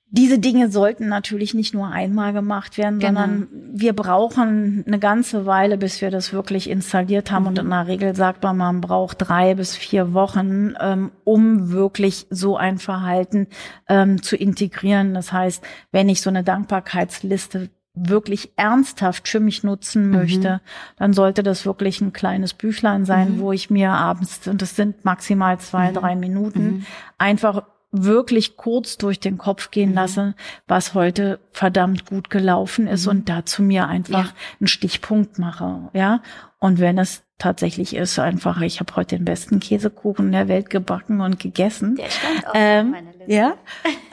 diese Dinge sollten natürlich nicht nur einmal gemacht werden, genau. sondern wir brauchen eine ganze Weile, bis wir das wirklich installiert haben. Mhm. Und in der Regel sagt man, man braucht drei bis vier Wochen, ähm, um wirklich so ein Verhalten ähm, zu integrieren. Das heißt, wenn ich so eine Dankbarkeitsliste wirklich ernsthaft für mich nutzen mhm. möchte, mhm. dann sollte das wirklich ein kleines Büchlein sein, mhm. wo ich mir abends, und das sind maximal zwei, mhm. drei Minuten, mhm. einfach wirklich kurz durch den Kopf gehen mhm. lasse, was heute verdammt gut gelaufen ist und dazu mir einfach ja. einen Stichpunkt mache, ja. Und wenn es tatsächlich ist, einfach, ich habe heute den besten Käsekuchen der Welt gebacken und gegessen. Der stand auch ähm, auf meiner Liste. Ja.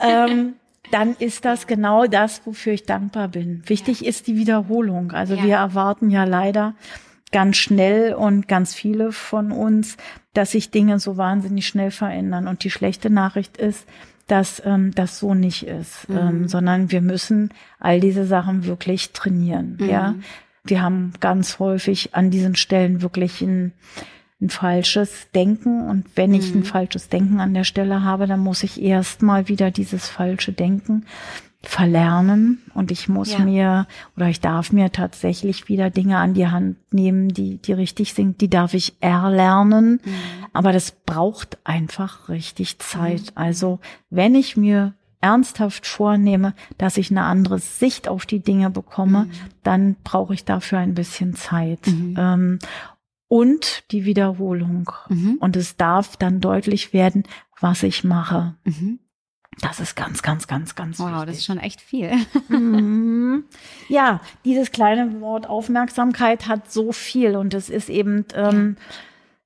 ähm, dann ist das genau das, wofür ich dankbar bin. Wichtig ja. ist die Wiederholung. Also ja. wir erwarten ja leider ganz schnell und ganz viele von uns, dass sich Dinge so wahnsinnig schnell verändern. Und die schlechte Nachricht ist, dass ähm, das so nicht ist, mhm. ähm, sondern wir müssen all diese Sachen wirklich trainieren. Mhm. Ja, wir haben ganz häufig an diesen Stellen wirklich ein ein falsches Denken. Und wenn mhm. ich ein mhm. falsches Denken an der Stelle habe, dann muss ich erstmal wieder dieses falsche Denken verlernen und ich muss ja. mir oder ich darf mir tatsächlich wieder Dinge an die Hand nehmen, die die richtig sind, die darf ich erlernen, mhm. aber das braucht einfach richtig Zeit. Mhm. Also, wenn ich mir ernsthaft vornehme, dass ich eine andere Sicht auf die Dinge bekomme, mhm. dann brauche ich dafür ein bisschen Zeit. Mhm. Ähm, und die Wiederholung. Mhm. Und es darf dann deutlich werden, was ich mache. Mhm. Das ist ganz, ganz, ganz, ganz wow, wichtig. Wow, das ist schon echt viel. Mhm. Ja, dieses kleine Wort Aufmerksamkeit hat so viel und es ist eben ähm, ja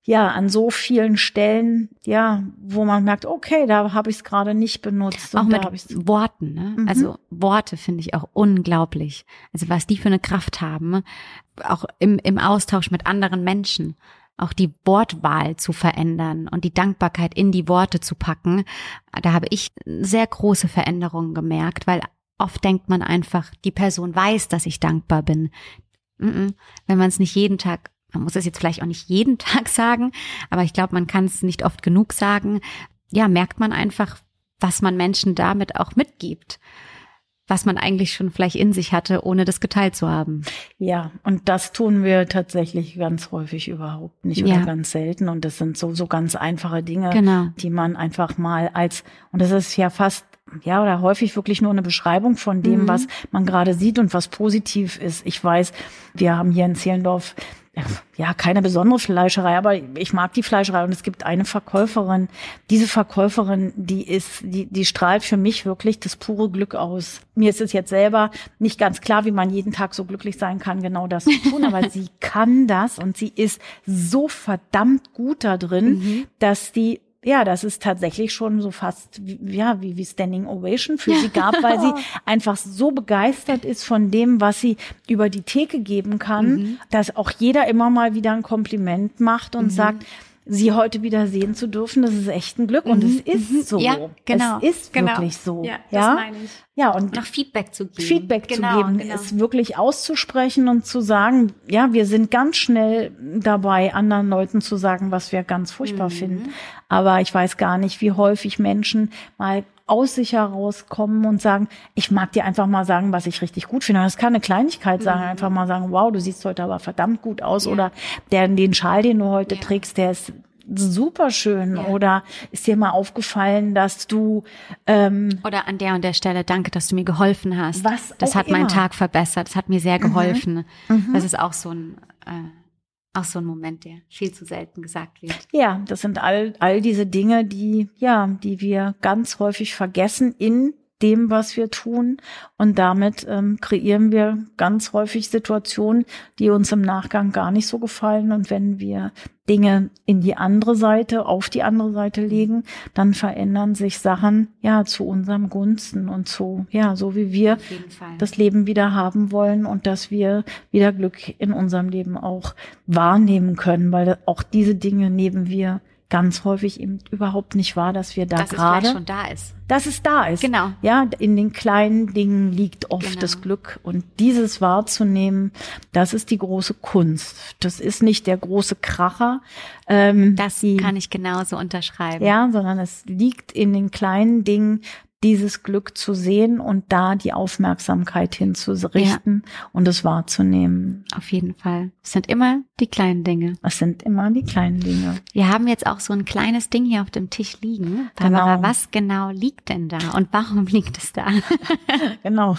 ja an so vielen Stellen, ja, wo man merkt, okay, da habe ich es gerade nicht benutzt. Auch mit Worten, ne? Mhm. Also Worte finde ich auch unglaublich. Also was die für eine Kraft haben, auch im, im Austausch mit anderen Menschen auch die Wortwahl zu verändern und die Dankbarkeit in die Worte zu packen. Da habe ich sehr große Veränderungen gemerkt, weil oft denkt man einfach, die Person weiß, dass ich dankbar bin. Wenn man es nicht jeden Tag man muss es jetzt vielleicht auch nicht jeden Tag sagen, aber ich glaube, man kann es nicht oft genug sagen. Ja, merkt man einfach, was man Menschen damit auch mitgibt was man eigentlich schon vielleicht in sich hatte, ohne das geteilt zu haben. Ja, und das tun wir tatsächlich ganz häufig überhaupt nicht oder ja. ganz selten. Und das sind so, so ganz einfache Dinge, genau. die man einfach mal als, und das ist ja fast ja, oder häufig wirklich nur eine Beschreibung von dem, mhm. was man gerade sieht und was positiv ist. Ich weiß, wir haben hier in Zehlendorf ja, keine besondere Fleischerei, aber ich mag die Fleischerei und es gibt eine Verkäuferin. Diese Verkäuferin, die ist, die, die strahlt für mich wirklich das pure Glück aus. Mir ist es jetzt selber nicht ganz klar, wie man jeden Tag so glücklich sein kann, genau das zu tun, aber sie kann das und sie ist so verdammt gut da drin, mhm. dass die ja, das ist tatsächlich schon so fast wie, ja, wie, wie Standing Ovation für sie gab, weil sie einfach so begeistert ist von dem, was sie über die Theke geben kann, mhm. dass auch jeder immer mal wieder ein Kompliment macht und mhm. sagt, sie heute wieder sehen zu dürfen, das ist echt ein Glück und es ist Mhm. so. Ja, genau. Es ist Genau. wirklich so. Ja, das ja? meine ich. Ja, und Noch Feedback zu geben. Feedback genau, zu geben, genau. es wirklich auszusprechen und zu sagen, ja, wir sind ganz schnell dabei, anderen Leuten zu sagen, was wir ganz furchtbar Mhm. finden. Aber ich weiß gar nicht, wie häufig Menschen mal aus sich herauskommen und sagen, ich mag dir einfach mal sagen, was ich richtig gut finde. Das kann eine Kleinigkeit sein, einfach mal sagen, wow, du siehst heute aber verdammt gut aus Mhm. Ja. oder der, den Schal, den du heute Ja. trägst, der ist super schön Ja. oder ist dir mal aufgefallen, dass du ähm, Oder an der und der Stelle, danke, dass du mir geholfen hast. Was das hat meinen immer. Tag verbessert. Das hat mir sehr geholfen. Mhm. Das ist auch so ein, äh, auch so ein Moment, der viel zu selten gesagt wird. Ja, das sind all, all diese Dinge, die, ja, die wir ganz häufig vergessen in dem, was wir tun. Und damit ähm, kreieren wir ganz häufig Situationen, die uns im Nachgang gar nicht so gefallen. Und wenn wir Dinge in die andere Seite, auf die andere Seite legen, dann verändern sich Sachen, ja, zu unserem Gunsten und zu, ja, so wie wir das Leben wieder haben wollen und dass wir wieder Glück in unserem Leben auch wahrnehmen können, weil auch diese Dinge nehmen wir ganz häufig eben überhaupt nicht wahr, dass wir da dass es gerade, schon da ist. dass es da ist. Genau. Ja, in den kleinen Dingen liegt oft Genau. das Glück und dieses wahrzunehmen, das ist die große Kunst. Das ist nicht der große Kracher. Ähm, Das die, kann ich genauso unterschreiben. ja, sondern es liegt in den kleinen Dingen, dieses Glück zu sehen und da die Aufmerksamkeit hinzurichten und es wahrzunehmen. Auf jeden Fall. Es sind immer die kleinen Dinge. Es sind immer die kleinen Dinge. Wir haben jetzt auch so ein kleines Ding hier auf dem Tisch liegen. Barbara, Genau. was genau liegt denn da und warum liegt es da? Genau.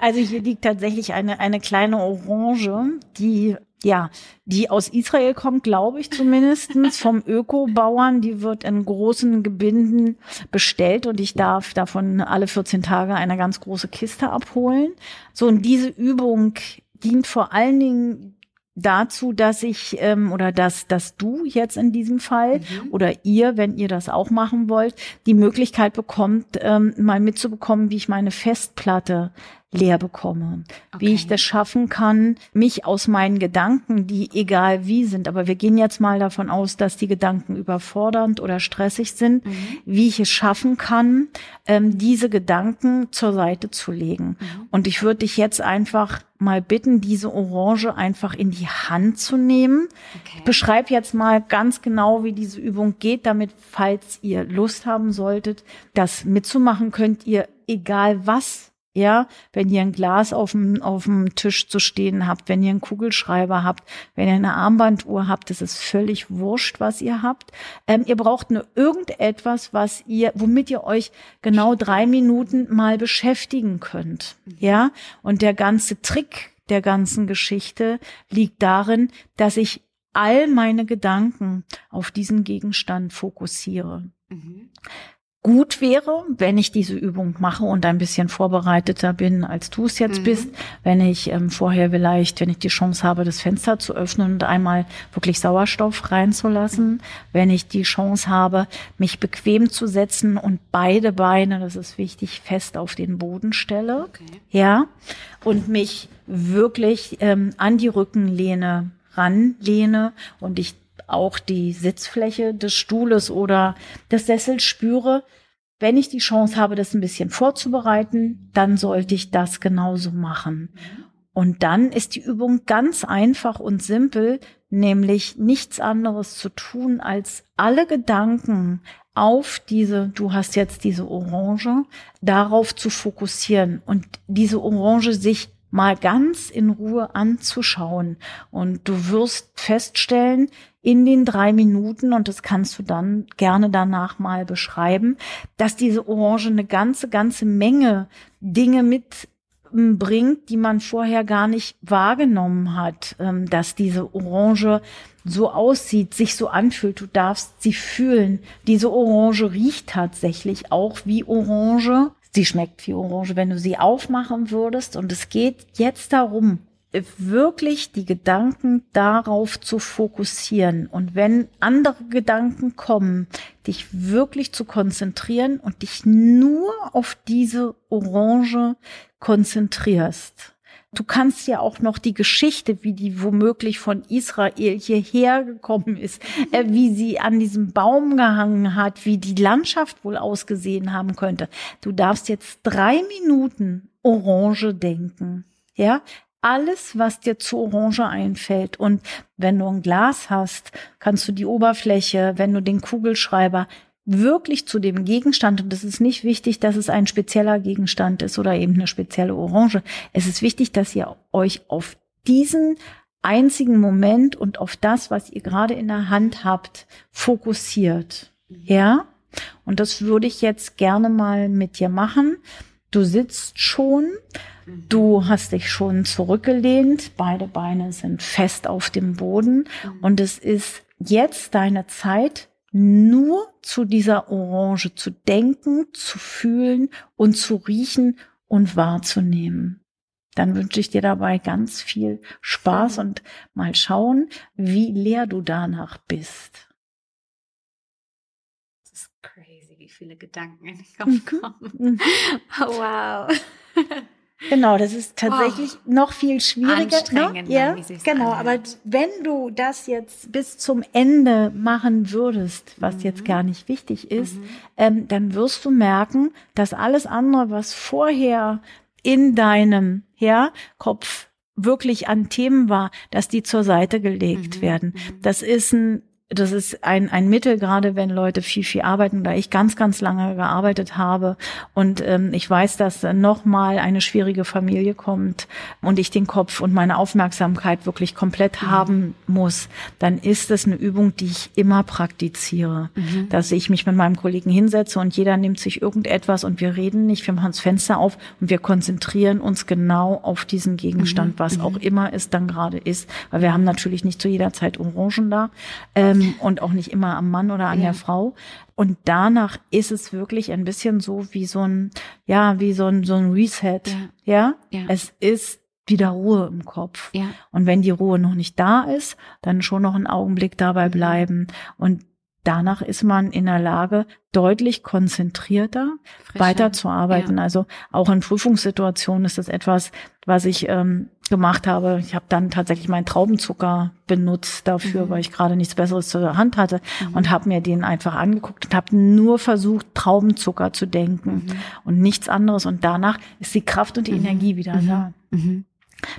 Also hier liegt tatsächlich eine, eine kleine Orange, die ja, die aus Israel kommt, glaube ich zumindestens vom Ökobauern. Die wird in großen Gebinden bestellt und ich darf davon alle 14 Tage eine ganz große Kiste abholen. So, und diese Übung dient vor allen Dingen dazu, dass ich ähm, oder dass, dass du jetzt in diesem Fall oder ihr, wenn ihr das auch machen wollt, die Möglichkeit bekommt, ähm, mal mitzubekommen, wie ich meine Festplatte leer bekomme. Wie Okay. ich das schaffen kann, mich aus meinen Gedanken, die egal wie sind, aber wir gehen jetzt mal davon aus, dass die Gedanken überfordernd oder stressig sind, Mhm. wie ich es schaffen kann, ähm, diese Gedanken zur Seite zu legen. Mhm. Und ich würde dich jetzt einfach mal bitten, diese Orange einfach in die Hand zu nehmen. Ich Okay. beschreibe jetzt mal ganz genau, wie diese Übung geht, damit, falls ihr Lust haben solltet, das mitzumachen, könnt ihr, egal was, ja, wenn ihr ein Glas auf dem, auf dem Tisch zu stehen habt, wenn ihr einen Kugelschreiber habt, wenn ihr eine Armbanduhr habt, das ist völlig wurscht, was ihr habt. Ähm, ihr braucht nur irgendetwas, was ihr, womit ihr euch genau drei Minuten mal beschäftigen könnt. Ja, und der ganze Trick der ganzen Geschichte liegt darin, dass ich all meine Gedanken auf diesen Gegenstand fokussiere. Mhm. Gut wäre, wenn ich diese Übung mache und ein bisschen vorbereiteter bin, als du es jetzt Mhm. bist, wenn ich ähm, vorher vielleicht, wenn ich die Chance habe, das Fenster zu öffnen und einmal wirklich Sauerstoff reinzulassen, wenn ich die Chance habe, mich bequem zu setzen und beide Beine, das ist wichtig, fest auf den Boden stelle Okay. ja, und mich wirklich ähm, an die Rückenlehne ranlehne und ich auch die Sitzfläche des Stuhles oder des Sessels spüre. Wenn ich die Chance habe, das ein bisschen vorzubereiten, dann sollte ich das genauso machen. Und dann ist die Übung ganz einfach und simpel, nämlich nichts anderes zu tun, als alle Gedanken auf diese, du hast jetzt diese Orange, darauf zu fokussieren und diese Orange sich mal ganz in Ruhe anzuschauen. Und du wirst feststellen, in den drei Minuten, und das kannst du dann gerne danach mal beschreiben, dass diese Orange eine ganze, ganze Menge Dinge mit ähm, bringt, die man vorher gar nicht wahrgenommen hat, ähm, dass diese Orange so aussieht, sich so anfühlt. Du darfst sie fühlen. Diese Orange riecht tatsächlich auch wie Orange. Sie schmeckt wie Orange, wenn du sie aufmachen würdest. Und es geht jetzt darum, wirklich die Gedanken darauf zu fokussieren. Und wenn andere Gedanken kommen, dich wirklich zu konzentrieren und dich nur auf diese Orange konzentrierst. Du kannst ja auch noch die Geschichte, wie die womöglich von Israel hierher gekommen ist, äh, wie sie an diesem Baum gehangen hat, wie die Landschaft wohl ausgesehen haben könnte. Du darfst jetzt drei Minuten Orange denken. Ja, alles, was dir zu Orange einfällt. Und wenn du ein Glas hast, kannst du die Oberfläche, wenn du den Kugelschreiber wirklich zu dem Gegenstand, und es ist nicht wichtig, dass es ein spezieller Gegenstand ist oder eben eine spezielle Orange. Es ist wichtig, dass ihr euch auf diesen einzigen Moment und auf das, was ihr gerade in der Hand habt, fokussiert. Ja? Und das würde ich jetzt gerne mal mit dir machen. Du sitzt schon, du hast dich schon zurückgelehnt, beide Beine sind fest auf dem Boden und es ist jetzt deine Zeit, nur zu dieser Orange zu denken, zu fühlen und zu riechen und wahrzunehmen. Dann wünsche ich dir dabei ganz viel Spaß und mal schauen, wie leer du danach bist. Das ist crazy, wie viele Gedanken in den Kopf kommen. Mhm. Oh, wow. Genau, das ist tatsächlich oh, noch viel schwieriger. Anstrengend, ne? Ja, genau. Aber wenn du das jetzt bis zum Ende machen würdest, was mhm. jetzt gar nicht wichtig ist, mhm. ähm, dann wirst du merken, dass alles andere, was vorher in deinem ja, Kopf wirklich an Themen war, dass die zur Seite gelegt mhm. werden. Mhm. Das ist ein das ist ein, ein Mittel, gerade wenn Leute viel, viel arbeiten, da ich ganz, ganz lange gearbeitet habe und ähm, ich weiß, dass nochmal eine schwierige Familie kommt und ich den Kopf und meine Aufmerksamkeit wirklich komplett mhm. haben muss, dann ist es eine Übung, die ich immer praktiziere. Mhm. Dass ich mich mit meinem Kollegen hinsetze und jeder nimmt sich irgendetwas und wir reden nicht, wir machen das Fenster auf und wir konzentrieren uns genau auf diesen Gegenstand, mhm. was auch mhm. immer es dann gerade ist. Weil wir haben natürlich nicht zu jeder Zeit Orangen da. Ähm, und auch nicht immer am Mann oder an ja. der Frau. Und danach ist es wirklich ein bisschen so wie so ein, ja, wie so ein, so ein Reset. Ja. ja? ja. Es ist wieder Ruhe im Kopf. Ja. Und wenn die Ruhe noch nicht da ist, dann schon noch einen Augenblick dabei mhm. bleiben. Und danach ist man in der Lage, deutlich konzentrierter Frischer. weiterzuarbeiten. Ja. Also auch in Prüfungssituationen ist das etwas, was ich ähm, gemacht habe. Ich habe dann tatsächlich meinen Traubenzucker benutzt dafür, mhm. weil ich gerade nichts Besseres zur Hand hatte mhm. und habe mir den einfach angeguckt und habe nur versucht, Traubenzucker zu denken mhm. und nichts anderes. Und danach ist die Kraft und die mhm. Energie wieder mhm. da. Mhm.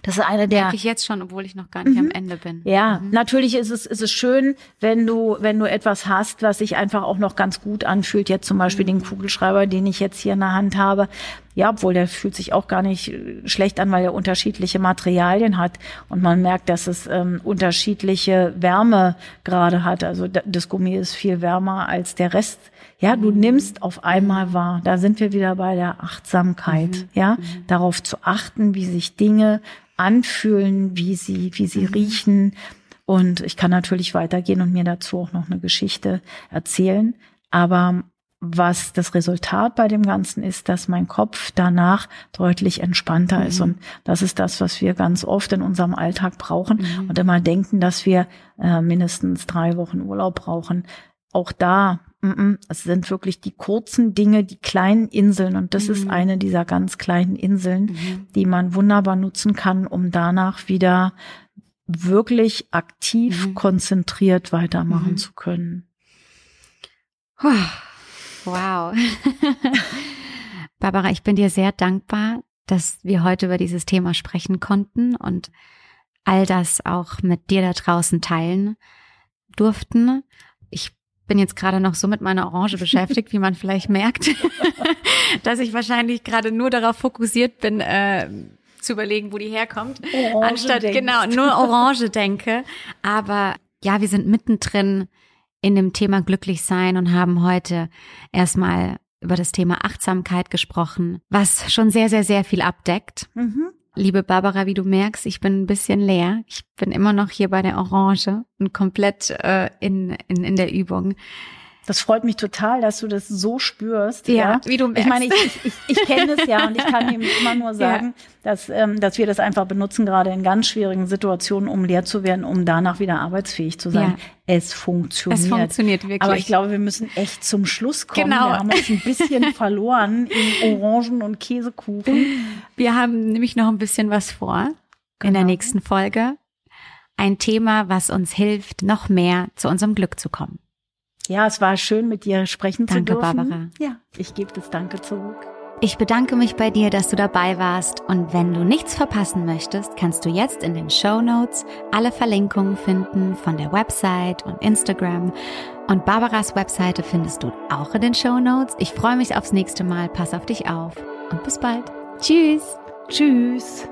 Das ist eine der. Merke ich jetzt schon, obwohl ich noch gar nicht mhm. am Ende bin. Ja, mhm. natürlich ist es, ist es schön, wenn du, wenn du etwas hast, was sich einfach auch noch ganz gut anfühlt. Jetzt zum Beispiel mhm. den Kugelschreiber, den ich jetzt hier in der Hand habe. Ja, obwohl der fühlt sich auch gar nicht äh, schlecht an, weil er unterschiedliche Materialien hat. Und man merkt, dass es ähm, unterschiedliche Wärme gerade hat. Also das Gummi ist viel wärmer als der Rest ja, du mhm. nimmst auf einmal wahr. Da sind wir wieder bei der Achtsamkeit. Mhm. Ja, mhm. darauf zu achten, wie sich Dinge anfühlen, wie sie, wie sie mhm. riechen. Und ich kann natürlich weitergehen und mir dazu auch noch eine Geschichte erzählen. Aber was das Resultat bei dem Ganzen ist, dass mein Kopf danach deutlich entspannter mhm. ist. Und das ist das, was wir ganz oft in unserem Alltag brauchen mhm. und immer denken, dass wir äh, mindestens drei Wochen Urlaub brauchen. Auch da es sind wirklich die kurzen Dinge, die kleinen Inseln. Und das mhm. ist eine dieser ganz kleinen Inseln, mhm. die man wunderbar nutzen kann, um danach wieder wirklich aktiv, mhm. konzentriert weitermachen mhm. zu können. Wow. Barbara, ich bin dir sehr dankbar, dass wir heute über dieses Thema sprechen konnten und all das auch mit dir da draußen teilen durften. Ich bin jetzt gerade noch so mit meiner Orange beschäftigt, wie man vielleicht merkt, dass ich wahrscheinlich gerade nur darauf fokussiert bin, äh, zu überlegen, wo die herkommt, Orange anstatt denkst. genau nur Orange denke. Aber ja, wir sind mittendrin in dem Thema glücklich sein und haben heute erstmal über das Thema Achtsamkeit gesprochen, was schon sehr, sehr, sehr viel abdeckt. Mhm. Liebe Barbara, wie du merkst, ich bin ein bisschen leer. Ich bin immer noch hier bei der Orange und komplett äh, in, in, in der Übung. Das freut mich total, dass du das so spürst. Ja, ja. wie du merkst. Ich meine, ich, ich, ich, ich kenne es ja und ich kann ihm immer nur sagen, ja. dass, ähm, dass wir das einfach benutzen, gerade in ganz schwierigen Situationen, um leer zu werden, um danach wieder arbeitsfähig zu sein. Ja. Es funktioniert. Es funktioniert wirklich. Aber ich glaube, wir müssen echt zum Schluss kommen. Genau. Wir haben uns ein bisschen verloren in Orangen und Käsekuchen. Wir haben nämlich noch ein bisschen was vor genau. in der genau. nächsten Folge. Ein Thema, was uns hilft, noch mehr zu unserem Glück zu kommen. Ja, es war schön, mit dir sprechen danke, zu dürfen. Danke, Barbara. Ja, ich gebe das Danke zurück. Ich bedanke mich bei dir, dass du dabei warst und wenn du nichts verpassen möchtest, kannst du jetzt in den Show Notes alle Verlinkungen finden von der Website und Instagram und Barbaras Webseite findest du auch in den Show Notes. Ich freue mich aufs nächste Mal. Pass auf dich auf und bis bald. Tschüss. Tschüss.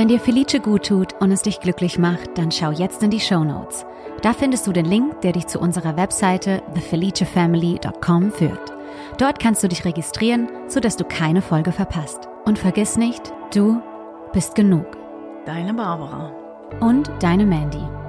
Wenn dir Felice gut tut und es dich glücklich macht, dann schau jetzt in die Show Notes. Da findest du den Link, der dich zu unserer Webseite thefelicefamily.com führt. Dort kannst du dich registrieren, sodass du keine Folge verpasst. Und vergiss nicht, du bist genug. Deine Barbara. Und deine Mandy.